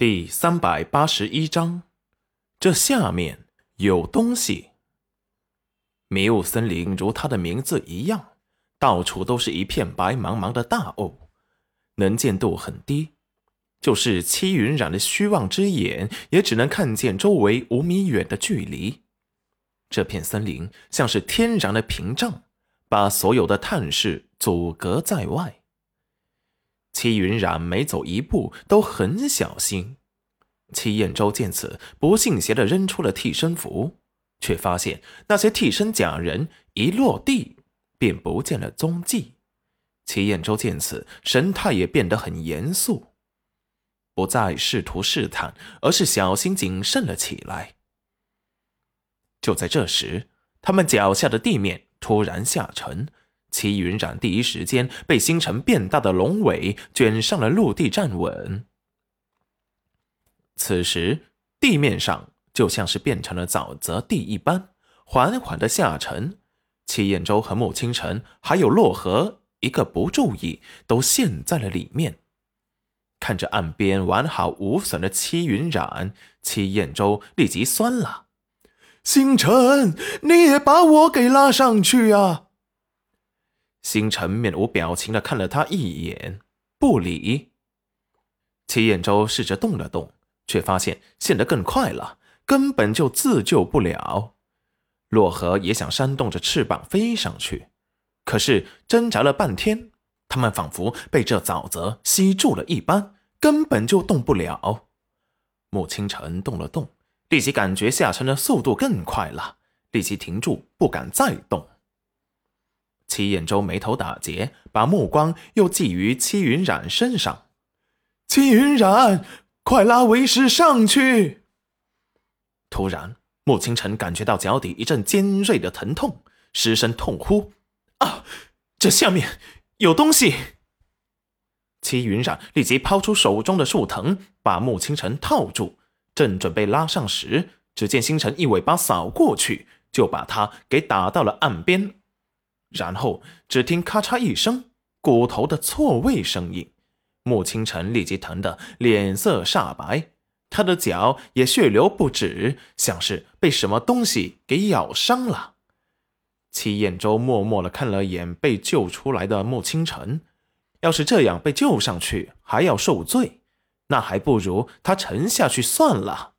第三百八十一章，这下面有东西。迷雾森林如它的名字一样，到处都是一片白茫茫的大雾，能见度很低，就是戚云染的虚妄之眼也只能看见周围五米远的距离。这片森林像是天然的屏障，把所有的探视阻隔在外。戚云染每走一步都很小心。戚燕州见此，不信邪的扔出了替身符，却发现那些替身假人一落地便不见了踪迹。齐燕州见此，神态也变得很严肃，不再试图试探，而是小心谨慎了起来。就在这时，他们脚下的地面突然下沉。齐云染第一时间被星辰变大的龙尾卷上了陆地站稳。此时地面上就像是变成了沼泽地一般，缓缓的下沉。齐彦周和穆清晨还有洛河，一个不注意都陷在了里面。看着岸边完好无损的戚云染，戚彦周立即酸了：“星辰，你也把我给拉上去啊！”星辰面无表情的看了他一眼，不理。齐彦周试着动了动，却发现陷得更快了，根本就自救不了。洛河也想扇动着翅膀飞上去，可是挣扎了半天，他们仿佛被这沼泽吸住了一般，根本就动不了。穆清晨动了动，立即感觉下沉的速度更快了，立即停住，不敢再动。戚彦周眉头打结，把目光又寄于戚云染身上。戚云染，快拉为师上去！突然，穆清晨感觉到脚底一阵尖锐的疼痛，失声痛呼：“啊，这下面有东西！”戚云染立即抛出手中的树藤，把穆清晨套住，正准备拉上时，只见星辰一尾巴扫过去，就把他给打到了岸边。然后只听咔嚓一声，骨头的错位声音，穆清晨立即疼得脸色煞白，他的脚也血流不止，像是被什么东西给咬伤了。齐彦周默默的看了眼被救出来的穆清晨，要是这样被救上去还要受罪，那还不如他沉下去算了。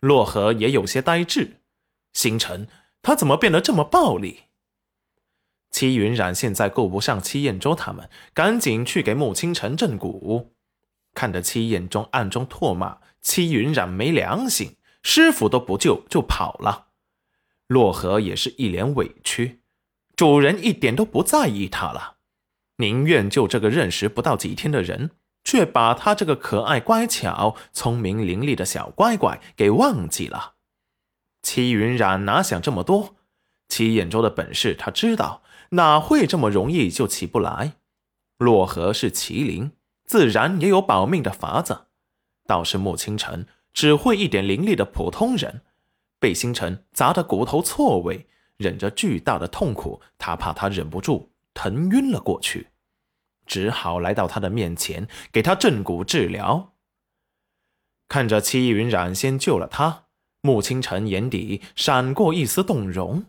洛河也有些呆滞，星辰他怎么变得这么暴力？戚云染现在顾不上戚彦州他们，赶紧去给穆清晨正骨。看着戚彦中暗中唾骂戚云染没良心，师傅都不救就跑了。洛河也是一脸委屈，主人一点都不在意他了，宁愿救这个认识不到几天的人，却把他这个可爱乖巧、聪明伶俐的小乖乖给忘记了。戚云染哪想这么多？戚彦州的本事他知道。哪会这么容易就起不来？洛河是麒麟，自然也有保命的法子。倒是穆清晨只会一点灵力的普通人，被星辰砸得骨头错位，忍着巨大的痛苦，他怕他忍不住疼晕了过去，只好来到他的面前给他正骨治疗。看着戚云染先救了他，穆清晨眼底闪过一丝动容。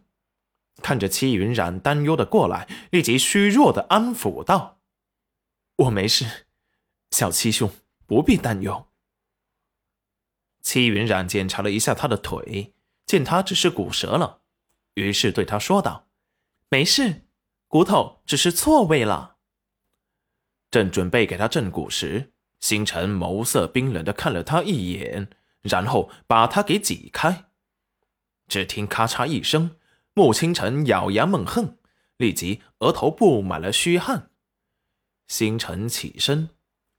看着戚云染担忧的过来，立即虚弱的安抚道：“我没事，小七兄不必担忧。”戚云染检查了一下他的腿，见他只是骨折了，于是对他说道：“没事，骨头只是错位了。”正准备给他正骨时，星辰眸色冰冷的看了他一眼，然后把他给挤开。只听咔嚓一声。穆清晨咬牙猛哼，立即额头布满了虚汗。星辰起身，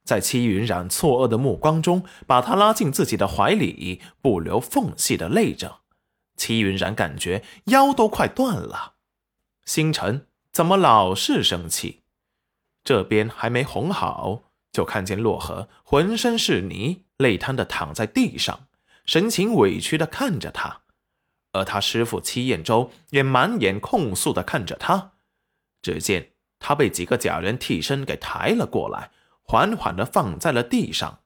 在戚云染错愕的目光中，把他拉进自己的怀里，不留缝隙的累着。戚云染感觉腰都快断了。星辰怎么老是生气？这边还没哄好，就看见洛河浑身是泥，累瘫的躺在地上，神情委屈的看着他。而他师傅戚彦周也满眼控诉的看着他，只见他被几个假人替身给抬了过来，缓缓的放在了地上，